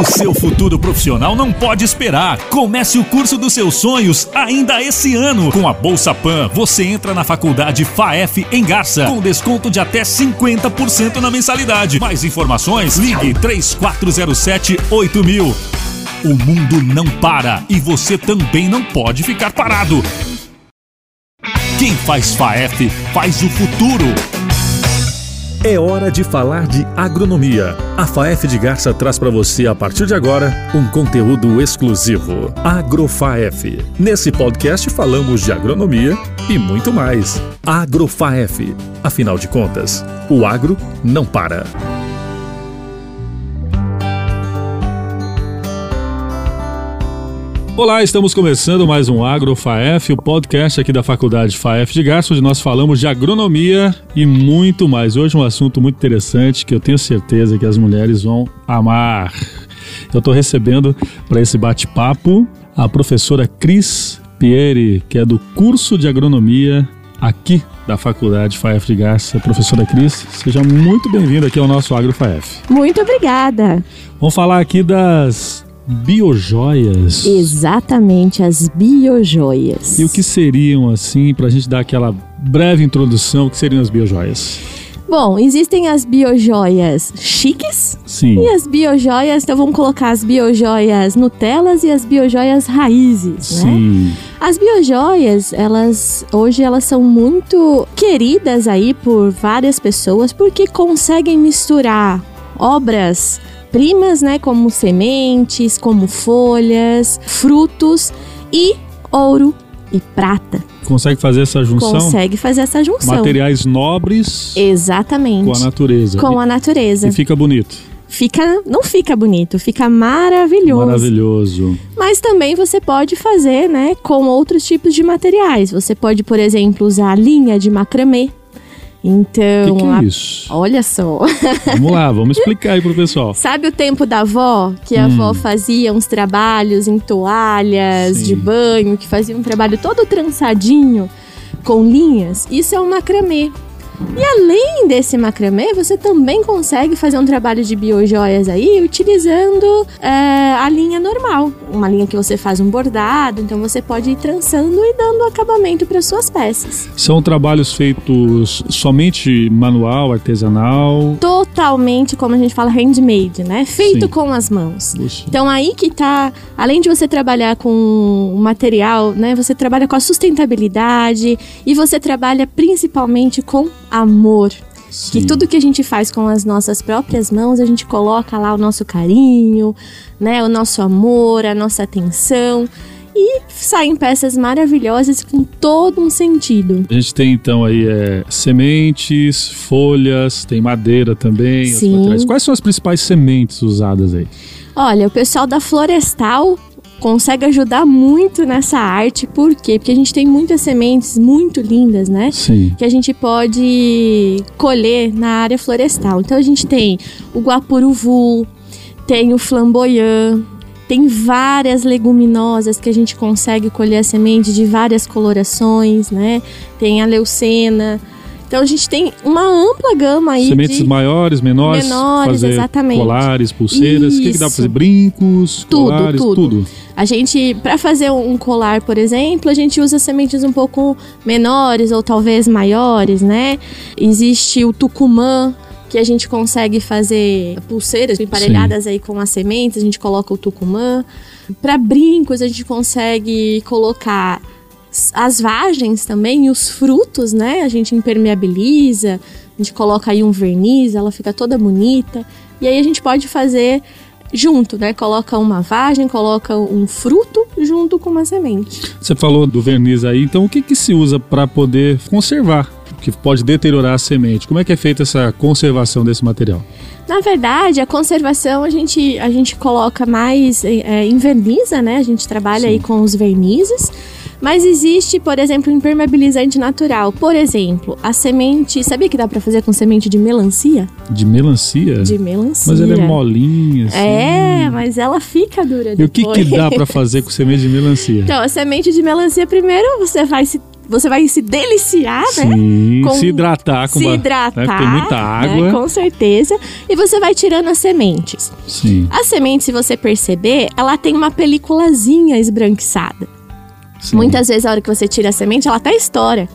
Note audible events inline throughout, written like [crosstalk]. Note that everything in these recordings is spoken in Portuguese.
O seu futuro profissional não pode esperar. Comece o curso dos seus sonhos ainda esse ano. Com a Bolsa Pan, você entra na faculdade FAEF em Garça, com desconto de até 50% na mensalidade. Mais informações, ligue 3407 8000. O mundo não para e você também não pode ficar parado. Quem faz FAEF faz o futuro. É hora de falar de agronomia. A FAEF de Garça traz para você, a partir de agora, um conteúdo exclusivo. AgroFaef. Nesse podcast falamos de agronomia e muito mais. AgroFaef. Afinal de contas, o agro não para. Olá, estamos começando mais um Agro FAEF, o podcast aqui da Faculdade FAEF de Garça, onde nós falamos de agronomia e muito mais. Hoje um assunto muito interessante que eu tenho certeza que as mulheres vão amar. Eu estou recebendo para esse bate-papo a professora Cris Pieri, que é do curso de agronomia aqui da Faculdade FAEF de Garça. Professora Cris, seja muito bem-vinda aqui ao nosso Agro FAEF. Muito obrigada. Vamos falar aqui das biojoias. Exatamente, as biojoias. E o que seriam, assim, para a gente dar aquela breve introdução, o que seriam as biojoias? Bom, existem as biojoias chiques Sim. e as biojoias, então vamos colocar as biojoias Nutelas e as biojoias raízes, né? Sim. As biojoias, elas hoje elas são muito queridas aí por várias pessoas porque conseguem misturar obras primas, né, como sementes, como folhas, frutos e ouro e prata. Consegue fazer essa junção? Consegue fazer essa junção. Materiais nobres Exatamente. com a natureza. Com a natureza. E fica bonito. Fica, não fica bonito, fica maravilhoso. Maravilhoso. Mas também você pode fazer, né, com outros tipos de materiais. Você pode, por exemplo, usar linha de macramê. Então, O que, que é a- isso? olha só. [laughs] Vamos lá, vamos explicar aí pro pessoal. Sabe o tempo da avó? Que a avó fazia uns trabalhos em toalhas Sim. de banho, que fazia um trabalho todo trançadinho com linhas? Isso é um macramê. E além desse macramê, você também consegue fazer um trabalho de biojoias aí utilizando é, a linha normal. Uma linha que você faz um bordado, então você pode ir trançando e dando acabamento para suas peças. São trabalhos feitos somente manual, artesanal. Totalmente, como a gente fala, handmade, né? Feito Sim. com as mãos. Puxa. Então aí que tá, além de você trabalhar com o material, né, você trabalha com a sustentabilidade e você trabalha principalmente com amor. Sim. Que tudo que a gente faz com as nossas próprias mãos, a gente coloca lá o nosso carinho, né, o nosso amor, a nossa atenção e saem peças maravilhosas com todo um sentido. A gente tem então aí é, sementes, folhas, tem madeira também. Sim. Quais são as principais sementes usadas aí? Olha, o pessoal da Florestal consegue ajudar muito nessa arte, por quê? Porque a gente tem muitas sementes muito lindas, né? Sim. Que a gente pode colher na área florestal. Então a gente tem o guapuruvu, tem o flamboyant, tem várias leguminosas que a gente consegue colher a semente de várias colorações, né? Tem a leucena. Então a gente tem uma ampla gama aí Sementes de maiores, menores, Menores, fazer exatamente. colares, pulseiras, o que, que dá pra fazer? Brincos, Tudo, colares, tudo. tudo. A gente, para fazer um colar, por exemplo, a gente usa sementes um pouco menores ou talvez maiores, né? Existe o tucumã, que a gente consegue fazer pulseiras emparelhadas aí com as sementes, a gente coloca o tucumã. Para brincos, a gente consegue colocar as vagens também e os frutos, né? A gente impermeabiliza, a gente coloca aí um verniz, ela fica toda bonita. E aí a gente pode fazer junto, né? Coloca uma vagem, coloca um fruto junto com uma semente. Você falou do verniz aí, então o que, que se usa para poder conservar? Que pode deteriorar a semente. Como é que é feita essa conservação desse material? Na verdade, a conservação a gente, a gente coloca mais é, em verniza, né? A gente trabalha aí com os vernizes. Mas existe, por exemplo, impermeabilizante natural. Por exemplo, a semente. Sabia que dá pra fazer com semente de melancia? De melancia? De melancia. Mas ela é molinha, assim. É, mas ela fica dura E o que, depois. que dá para fazer com semente de melancia? Então, a semente de melancia, primeiro você vai se você vai se deliciar, né? Sim, Com- se hidratar com se ba- hidratar, né, Tem muita né, água. com certeza. E você vai tirando as sementes. Sim, A semente, se você perceber, ela tem uma peliculazinha esbranquiçada. Sim. Muitas vezes, a hora que você tira a semente, ela até estoura.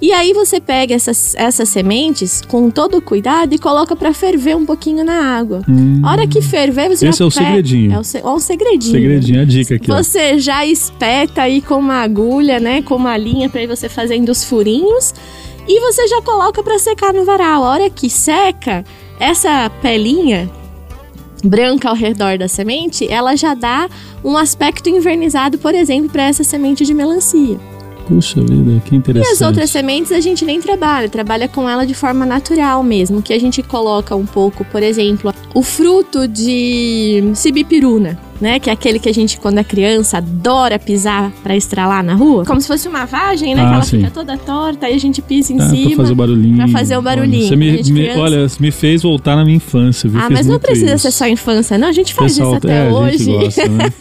E aí você pega essas, essas sementes com todo o cuidado e coloca pra ferver um pouquinho na água. A hora que ferver, você Hum. Esse já é o pega- segredinho. É o se- ó, um segredinho. Segredinho, a dica aqui, ó. Você já espeta aí com uma agulha, né? Com uma linha pra ir você fazendo os furinhos. E você já coloca pra secar no varal. A hora que seca, essa pelinha branca ao redor da semente, ela já dá um aspecto invernizado, por exemplo, para essa semente de melancia. Puxa vida, que E interessante. as outras sementes a gente nem trabalha, trabalha com ela de forma natural mesmo, que a gente coloca um pouco, por exemplo, o fruto de sibipiruna, né, que é aquele que a gente quando é criança adora pisar para estralar na rua, como se fosse uma vagem, né, Ah, que ela sim. fica toda torta, aí a gente pisa em Ah, cima. pra fazer o barulhinho. pra fazer o barulhinho. Olha, Você me, me- criança- olha, me fez voltar na minha infância, viu? Ah, mas não precisa isso. ser só infância, não. A gente faz Pessoal, isso até é, a hoje. gosta, né? [laughs]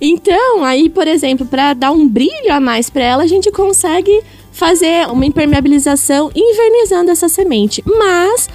Então, aí, por exemplo, para dar um brilho a mais para ela, a gente consegue fazer uma impermeabilização invernizando essa semente. Mas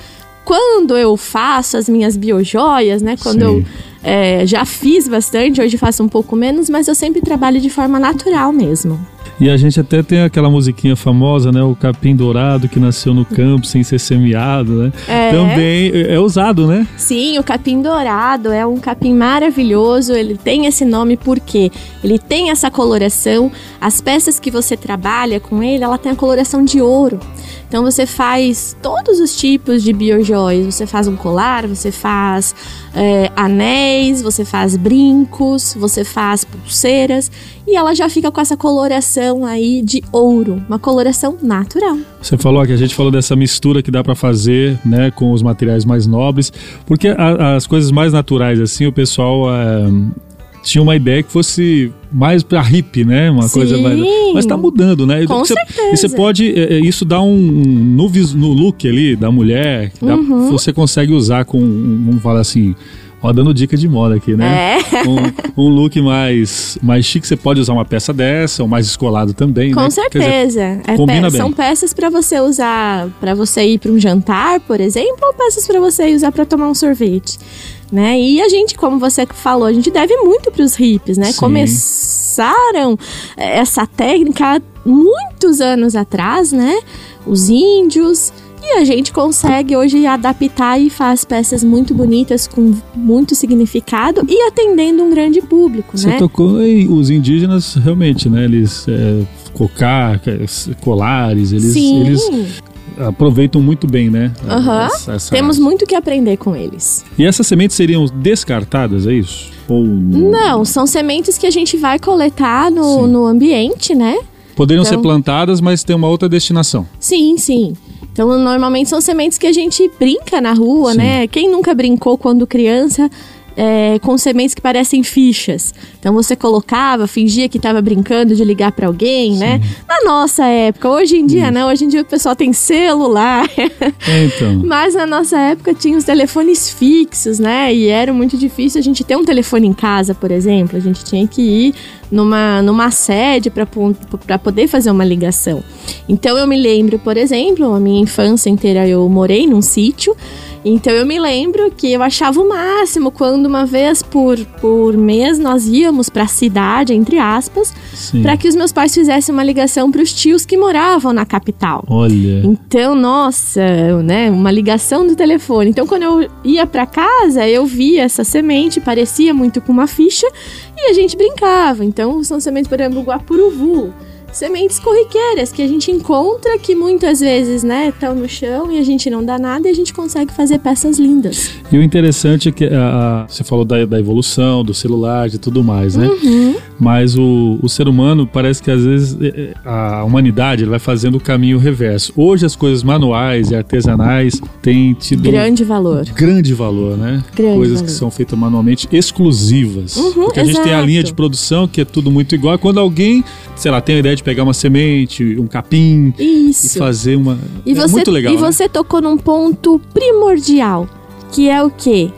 quando eu faço as minhas biojoias, né? Quando Sim. eu é, já fiz bastante, hoje faço um pouco menos, mas eu sempre trabalho de forma natural mesmo. E a gente até tem aquela musiquinha famosa, né? O capim dourado que nasceu no campo sem ser semeado, né? É. Também é é usado, né? Sim, o capim dourado é um capim maravilhoso. Ele tem esse nome porque ele tem essa coloração. As peças que você trabalha com ele, ela tem a coloração de ouro. Então você faz todos os tipos de biojoias. Você faz um colar, você faz é, anéis, você faz brincos, você faz pulseiras e ela já fica com essa coloração aí de ouro, uma coloração natural. Você falou que a gente falou dessa mistura que dá pra fazer, né, com os materiais mais nobres, porque a- as coisas mais naturais assim, o pessoal é, tinha uma ideia que fosse mais pra hippie, né, uma Sim. coisa mais, mas tá mudando, né? Com você, certeza. E você pode, é, isso dá um no, no look ali da mulher, dá- Uhum. você consegue usar com, vamos falar assim. Ó, dando dica de moda aqui, né? É. Um, um look mais, mais chique, você pode usar uma peça dessa, ou mais descolado também, Com né? Quer dizer, certeza. É combina pe- bem. São peças para você usar, para você ir para um jantar, por exemplo, ou peças para você usar para tomar um sorvete, né? E a gente, como você falou, a gente deve muito para os hippies, né? Sim. Começaram eh, essa técnica há muitos anos atrás, né? Os índios e a gente consegue hoje adaptar e faz peças muito bonitas com muito significado e atendendo um grande público, Você né? tocou em os indígenas, realmente, né? Eles é, cocar, colares, eles, Sim. eles aproveitam muito bem, né? Aham. Essa- essa Temos arte. muito que aprender com eles. E essas sementes seriam descartadas, é isso? Ou Não, são sementes que a gente vai coletar no, Sim. no ambiente, né? poderiam Então- ser plantadas, mas tem uma outra destinação. Sim, sim. Então, normalmente são sementes que a gente brinca na rua, Sim. né? Quem nunca brincou quando criança é, com sementes que parecem fichas? Então, você colocava, fingia que estava brincando de ligar para alguém, né? Na nossa época. Hoje em dia, não. Hoje em dia o pessoal tem celular. Então, [laughs] Mas na nossa época tinha os telefones fixos, né? E era muito difícil a gente ter um telefone em casa, por exemplo. A gente tinha que ir numa, numa sede para poder fazer uma ligação. Então eu me lembro, por exemplo, a minha infância inteira eu morei num sítio. Então eu me lembro que eu achava o máximo quando uma vez por, por mês nós íamos para a cidade, entre aspas, para que os meus pais fizessem uma ligação para os tios que moravam na capital. Olha, Então, nossa, né, uma ligação do telefone. Então, quando eu ia pra casa, eu via essa semente, parecia muito com uma ficha, e a gente brincava. Então, são sementes, por exemplo, guapuruvu. Sementes corriqueiras que a gente encontra que muitas vezes, né, estão no chão e a gente não dá nada e a gente consegue fazer peças lindas. E o interessante é que a- a- você falou da, da evolução, do celular e tudo mais, né? Uhum. Mas o, o ser humano parece que às vezes é, é, a humanidade vai fazendo o caminho reverso. Hoje as coisas manuais e artesanais têm tido Grande valor. grande valor, né? Grande coisas valor. que são feitas manualmente exclusivas. Uhum, Porque a gente tem a linha de produção que é tudo muito igual. Quando alguém, sei lá, tem a ideia de pegar uma semente, um capim e Isso. fazer uma. E é você, muito legal. e né? você tocou num ponto primordial, que é o quê?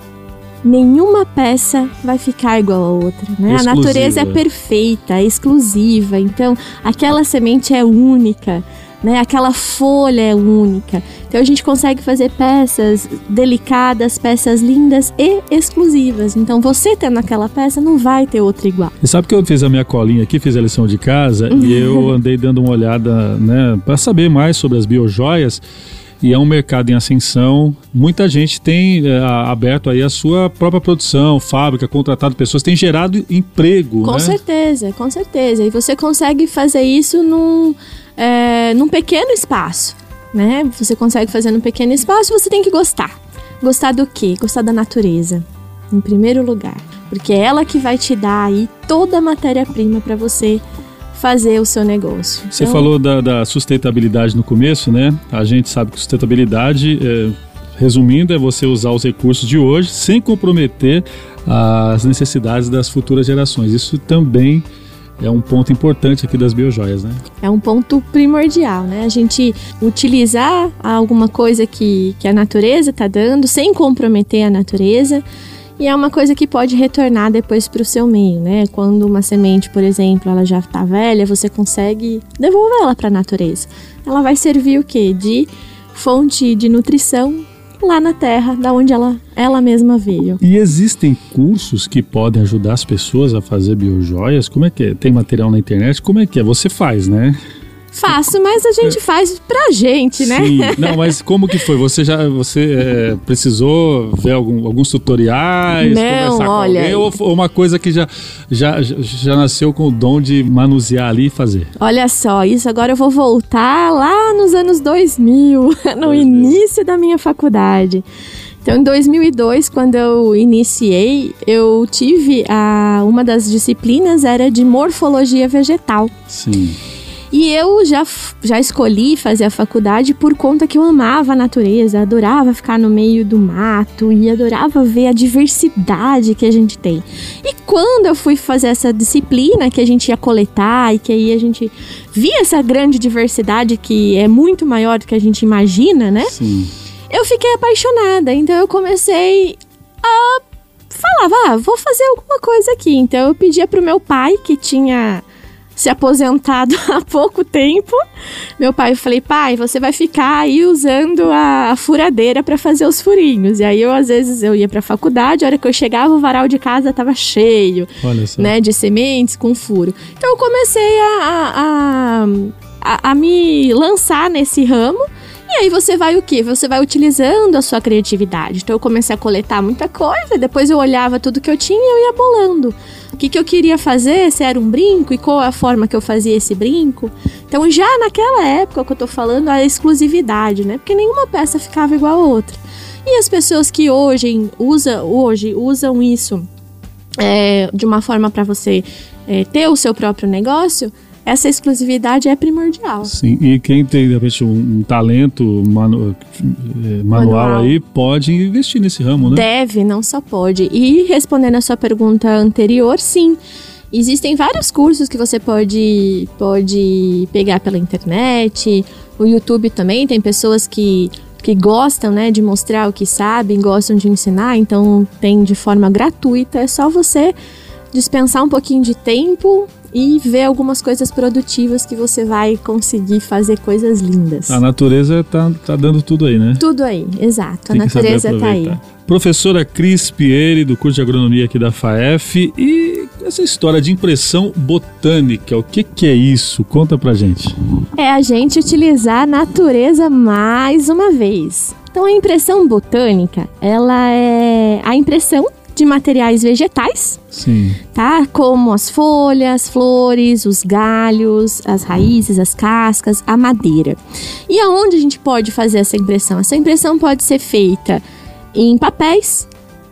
nenhuma peça vai ficar igual a outra, né? A natureza é perfeita, é exclusiva, então aquela semente é única né? Aquela folha é única. Então a gente consegue fazer peças delicadas, peças lindas e exclusivas. Então você tendo aquela peça não vai ter outra igual. E sabe que eu fiz a minha colinha aqui, fiz a lição de casa e [laughs] eu andei dando uma olhada, né, para saber mais sobre as biojoias e é um mercado em ascensão. Muita gente tem é, aberto aí a sua própria produção, fábrica, contratado pessoas, tem gerado emprego. Com né? certeza, com certeza. E você consegue fazer isso num é, num pequeno espaço, né? Você consegue fazer num pequeno espaço, você tem que gostar. Gostar do quê? Gostar da natureza, em primeiro lugar. Porque é ela que vai te dar aí toda a matéria-prima para você fazer o seu negócio. Você então... falou da, da, sustentabilidade no começo, né? A gente sabe que sustentabilidade, é, resumindo, é você usar os recursos de hoje sem comprometer as necessidades das futuras gerações. Isso também é um ponto importante aqui das biojoias, né? É um ponto primordial, né? A gente utilizar alguma coisa que, que a natureza está dando sem comprometer a natureza. E é uma coisa que pode retornar depois para o seu meio, né? Quando uma semente, por exemplo, ela já está velha, você consegue devolver ela para a natureza. Ela vai servir o quê? De fonte de nutrição lá na Terra, da onde ela, ela mesma veio. E existem cursos que podem ajudar as pessoas a fazer biojoias? Como é que é? Tem material na internet? Como é que é? Você faz, né? Faço, mas a gente faz pra gente, né? Sim. [laughs] Não, mas como que foi? Você já você é, precisou ver algum, alguns tutoriais, Não, conversar com olha, alguém, ou, ou uma coisa que já, já, já nasceu com o dom de manusear ali e fazer? Olha só, isso agora eu vou voltar lá nos anos 2000, [laughs] no 2000. início da minha faculdade. Então, em 2002, quando eu iniciei, eu tive a uma das disciplinas era de morfologia vegetal. Sim. E eu já, já escolhi fazer a faculdade por conta que eu amava a natureza, adorava ficar no meio do mato e adorava ver a diversidade que a gente tem. E quando eu fui fazer essa disciplina que a gente ia coletar e que aí a gente via essa grande diversidade que é muito maior do que a gente imagina, né? Sim. Eu fiquei apaixonada, então eu comecei a falava, ah, vou fazer alguma coisa aqui. Então eu pedia pro meu pai, que tinha se aposentado [laughs] há pouco tempo. Meu pai, eu falei, pai, você vai ficar aí usando a, a furadeira para fazer os furinhos. E aí eu, às vezes, eu ia pra faculdade, a hora que eu chegava, o varal de casa tava cheio, né, de sementes com furo. Então eu comecei a, a, a, a me lançar nesse ramo. E aí você vai o quê? Você vai utilizando a sua criatividade. Então eu comecei a coletar muita coisa, depois eu olhava tudo que eu tinha e eu ia bolando. O que, que eu queria fazer, se era um brinco e qual a forma que eu fazia esse brinco. Então já naquela época que eu tô falando, a exclusividade, né? Porque nenhuma peça ficava igual a outra. E as pessoas que hoje, usa, hoje usam isso é, de uma forma para você é, ter o seu próprio negócio, essa exclusividade é primordial. Sim, e quem tem, de repente, um, um talento manu, eh, manual, manual, aí, pode investir nesse ramo, né? Deve, não só pode. E respondendo a sua pergunta anterior, sim. Existem vários cursos que você pode, pode pegar pela internet. O YouTube também tem pessoas que, que gostam né, de mostrar o que sabem, gostam de ensinar, então tem de forma gratuita. É só você dispensar um pouquinho de tempo e ver algumas coisas produtivas que você vai conseguir fazer coisas lindas. A natureza tá, tá dando tudo aí, né? Tudo aí, exato. Tem a natureza tá aí. Professora Cris Pieri, do curso de agronomia aqui da FAEF, e essa história de impressão botânica, o que, que é isso? Conta pra gente. É a gente utilizar a natureza mais uma vez. Então a impressão botânica, ela é a impressão de materiais vegetais, Sim. tá? Como as folhas, flores, os galhos, as raízes, as cascas, a madeira. E aonde a gente pode fazer essa impressão? Essa impressão pode ser feita em papéis,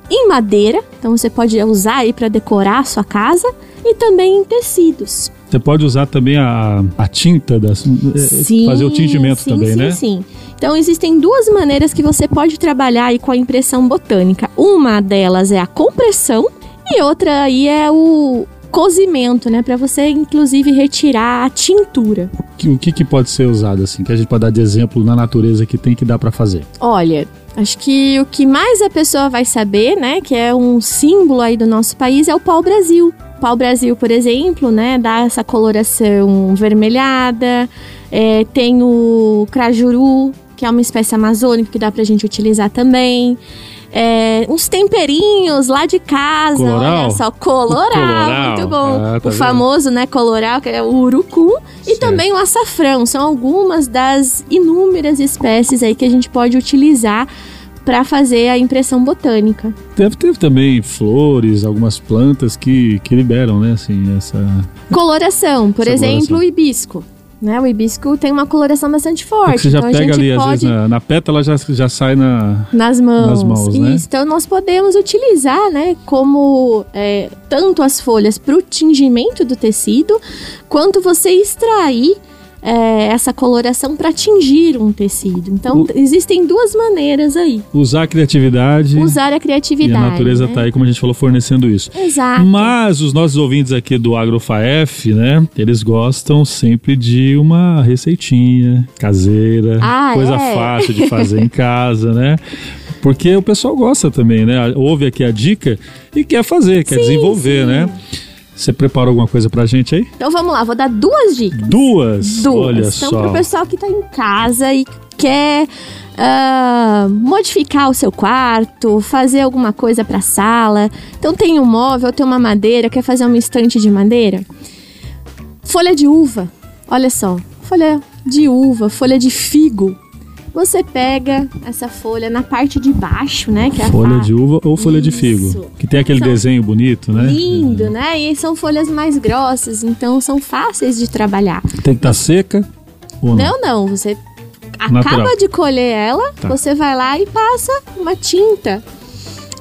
em madeira, então você pode usar aí para decorar a sua casa e também em tecidos. Você pode usar também a, a tinta, das, eh, sim, fazer o tingimento sim, também, sim, né? Sim, Então existem duas maneiras que você pode trabalhar aí com a impressão botânica. Uma delas é a compressão e outra aí é o cozimento, né, para você inclusive retirar a tintura. O que, que pode ser usado assim? Que a gente pode dar de exemplo na natureza que tem que dar para fazer? Olha, Acho que o que mais a pessoa vai saber, né, que é um símbolo aí do nosso país, é o pau-brasil. Pau-brasil, por exemplo, né, dá essa coloração vermelhada. É, tem o crajuru, que é uma espécie amazônica que dá pra gente utilizar também. É, uns temperinhos lá de casa, Coloral? olha só, coloral, Coloral. muito bom. Ah, tá o vendo? famoso, né, coloral, que é o urucum, e Certo. também o açafrão. São algumas das inúmeras espécies aí que a gente pode utilizar para fazer a impressão botânica. Deve ter também flores, algumas plantas que, que liberam, né? Assim, essa. Coloração, por Essa exemplo, coloração. o hibisco. Né? O hibisco tem uma coloração bastante Porque forte. você já então pega ali, às pode vezes, na, na pétala já, já sai na. nas mãos. Nas mãos, né? Então nós podemos utilizar, né, como é, tanto as folhas para o tingimento do tecido, quanto você extrair é, essa coloração para tingir um tecido. Então O- existem duas maneiras aí. Usar a criatividade. Usar a e criatividade. a natureza né? tá aí, como a gente falou, fornecendo isso. Exato. Mas os nossos ouvintes aqui do AgroFaef, né? Eles gostam sempre de uma receitinha caseira, Ah, coisa é? fácil de fazer em casa, né? Porque o pessoal gosta também, né? Ouve aqui a dica e quer fazer, quer Sim, desenvolver, sim. né? Você preparou alguma coisa pra gente aí? Então vamos lá, vou dar duas dicas. Duas! Duas. Olha então, só. pro pessoal que tá em casa e quer ah, modificar o seu quarto, fazer alguma coisa pra sala. Então tem um móvel, tem uma madeira, quer fazer uma estante de madeira. Folha de uva, olha só. Folha de uva, folha de figo. Você pega essa folha na parte de baixo, né? Que é Folha de uva ou folha de Isso. figo? Que tem aquele São desenho bonito, né? Lindo, né? E são folhas mais grossas, então são fáceis de trabalhar. Tem que estar seca ou não? Não, não. Você Natural. acaba de colher ela, Tá. você vai lá e passa uma tinta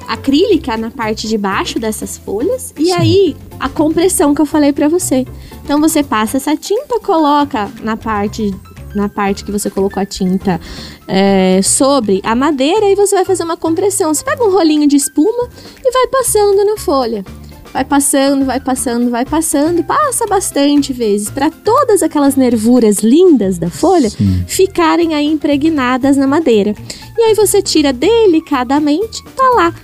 acrílica na parte de baixo dessas folhas e aí a compressão que eu falei pra você. Então você passa essa tinta, coloca na parte na parte que você colocou a tinta é, sobre a madeira e você vai fazer uma compressão. Você pega um rolinho de espuma e vai passando na folha. Vai passando, vai passando, vai passando, passa bastante vezes para todas aquelas nervuras lindas da folha Sim. ficarem aí impregnadas na madeira. E aí você tira delicadamente, tá lá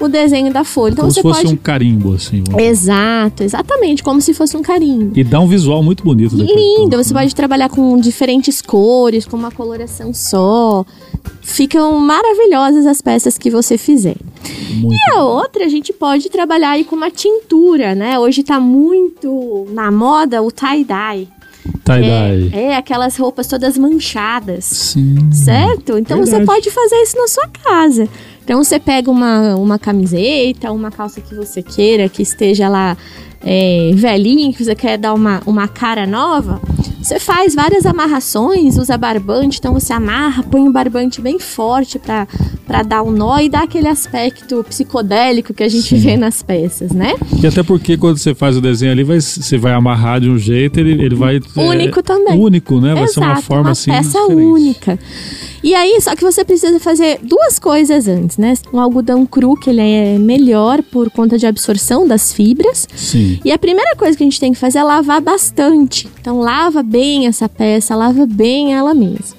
o desenho da folha. Então Como você se fosse pode um carimbo, assim. vamos- Exato, exatamente, como se fosse um carimbo. E dá um visual muito bonito. Lindo, você pode trabalhar com diferentes cores, com uma coloração só. Ficam maravilhosas as peças que você fizer. Muito. E a outra, a gente pode trabalhar aí com uma tintura, né? Hoje tá muito na moda o tie-dye. Tie-dye. É, é, aquelas roupas todas manchadas. Sim. Certo? Então você Verdade. pode fazer isso na sua casa. Então você pega uma, uma camiseta, uma calça que você queira, que esteja lá é, velhinha, que você quer dar uma, uma cara nova. Você faz várias amarrações, usa barbante, então você amarra, põe um barbante bem forte pra pra dar um nó e dar aquele aspecto psicodélico que a gente Sim. vê nas peças, né? E até porque quando você faz o desenho ali, vai, você vai amarrar de um jeito, ele, ele vai. Único também. Único, né? Vai ser uma Exato, forma uma assim. peça diferente. única. E aí, só que você precisa fazer duas coisas antes, né? Um algodão cru, que ele é melhor por conta de absorção das fibras. Sim. E a primeira coisa que a gente tem que fazer é lavar bastante. Então, lava bem essa peça, lava bem ela mesma.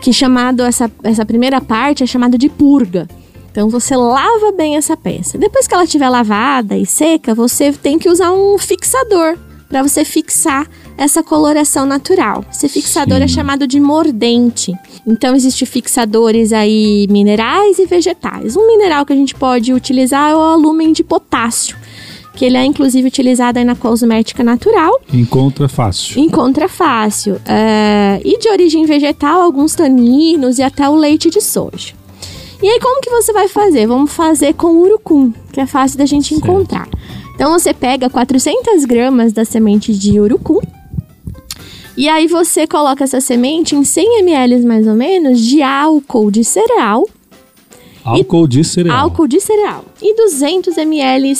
Que chamado, essa, essa primeira parte é chamada de purga. Então, você lava bem essa peça. Depois que ela estiver lavada e seca, você tem que usar um fixador para você fixar essa coloração natural. Esse fixador Sim. é chamado de mordente. Então, existem fixadores aí minerais e vegetais. Um mineral que a gente pode utilizar é o alúmen de potássio que ele é inclusive utilizado aí na cosmética natural, Encontra fácil. encontra fácil. É, e de origem vegetal, alguns taninos e até o leite de soja. E aí, como que você vai fazer? Vamos fazer com urucum, que é fácil da gente Certo. encontrar. Então, você pega 400 gramas da semente de urucum, e aí você coloca essa semente em 100 ml mais ou menos de álcool de cereal, Álcool de cereal. álcool de cereal e 200 ml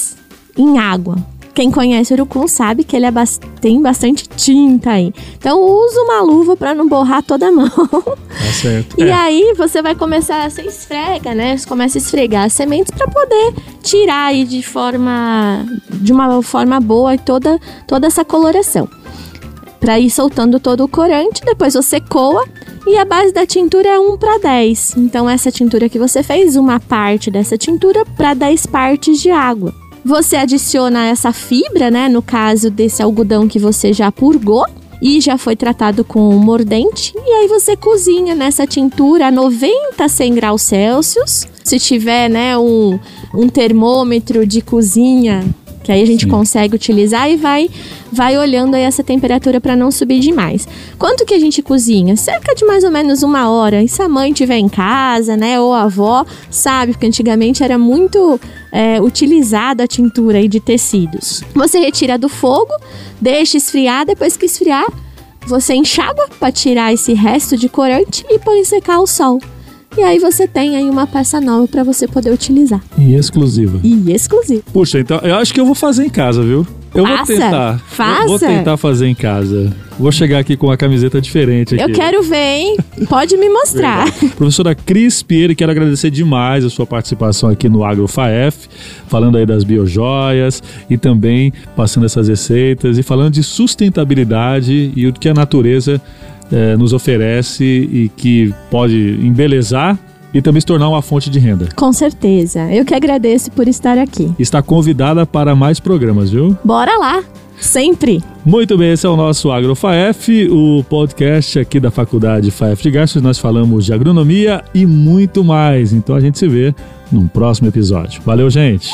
em água. Quem conhece o urucum sabe que ele é bas- tem bastante tinta aí. Então usa uma luva para não borrar toda a [laughs] mão. Tá certo. E É. aí você vai começar, você esfrega, né? Você começa a esfregar as sementes para poder tirar aí de forma de uma forma boa toda toda essa coloração. Para ir soltando todo o corante, depois você coa E a base da tintura é 1 para 10. Então, essa tintura que você fez, uma parte dessa tintura para 10 partes de água. Você adiciona essa fibra, né? No caso desse algodão que você já purgou e já foi tratado com mordente. E aí você cozinha nessa tintura a 90 a 100 graus Celsius. Se tiver, né, um, um termômetro de cozinha que aí a gente Sim. consegue utilizar e vai vai olhando aí essa temperatura para não subir demais. Quanto que a gente cozinha? Cerca de mais ou menos uma hora. E se a mãe estiver em casa, né, ou a avó, sabe, porque antigamente era muito é, utilizada a tintura aí de tecidos. Você retira do fogo, deixa esfriar, depois que esfriar, você enxágua para tirar esse resto de corante e põe secar ao sol. E aí você tem aí uma peça nova para você poder utilizar. E exclusiva. E exclusiva. Puxa, então eu acho que eu vou fazer em casa, viu? Eu Faça, vou tentar. Faça. vou tentar fazer em casa. Vou chegar aqui com uma camiseta diferente aqui. Eu quero ver, hein? Pode me mostrar. Verdade. Professora Cris Pierre, quero agradecer demais a sua participação aqui no AgroFaef, falando aí das biojoias e também passando essas receitas e falando de sustentabilidade e o que a natureza é, nos oferece e que pode embelezar e também se tornar uma fonte de renda. Com certeza. Eu que agradeço por estar aqui. Está convidada para mais programas, viu? Bora lá! Sempre! Muito bem, esse é o nosso AgroFaef, o podcast aqui da Faculdade FAEF de Gastos. Nós falamos de agronomia e muito mais. Então a gente se vê num próximo episódio. Valeu, gente!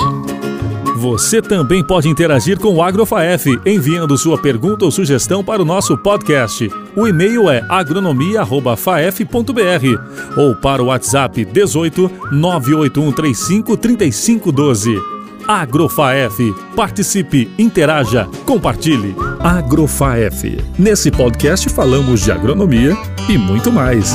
Você também pode interagir com o AgroFaef, enviando sua pergunta ou sugestão para o nosso podcast. O e-mail é agronomia@faef.br ou para o WhatsApp 18 98135 3512. Agrofaef. Participe, interaja, compartilhe. Agrofaef. Nesse podcast falamos de agronomia e muito mais.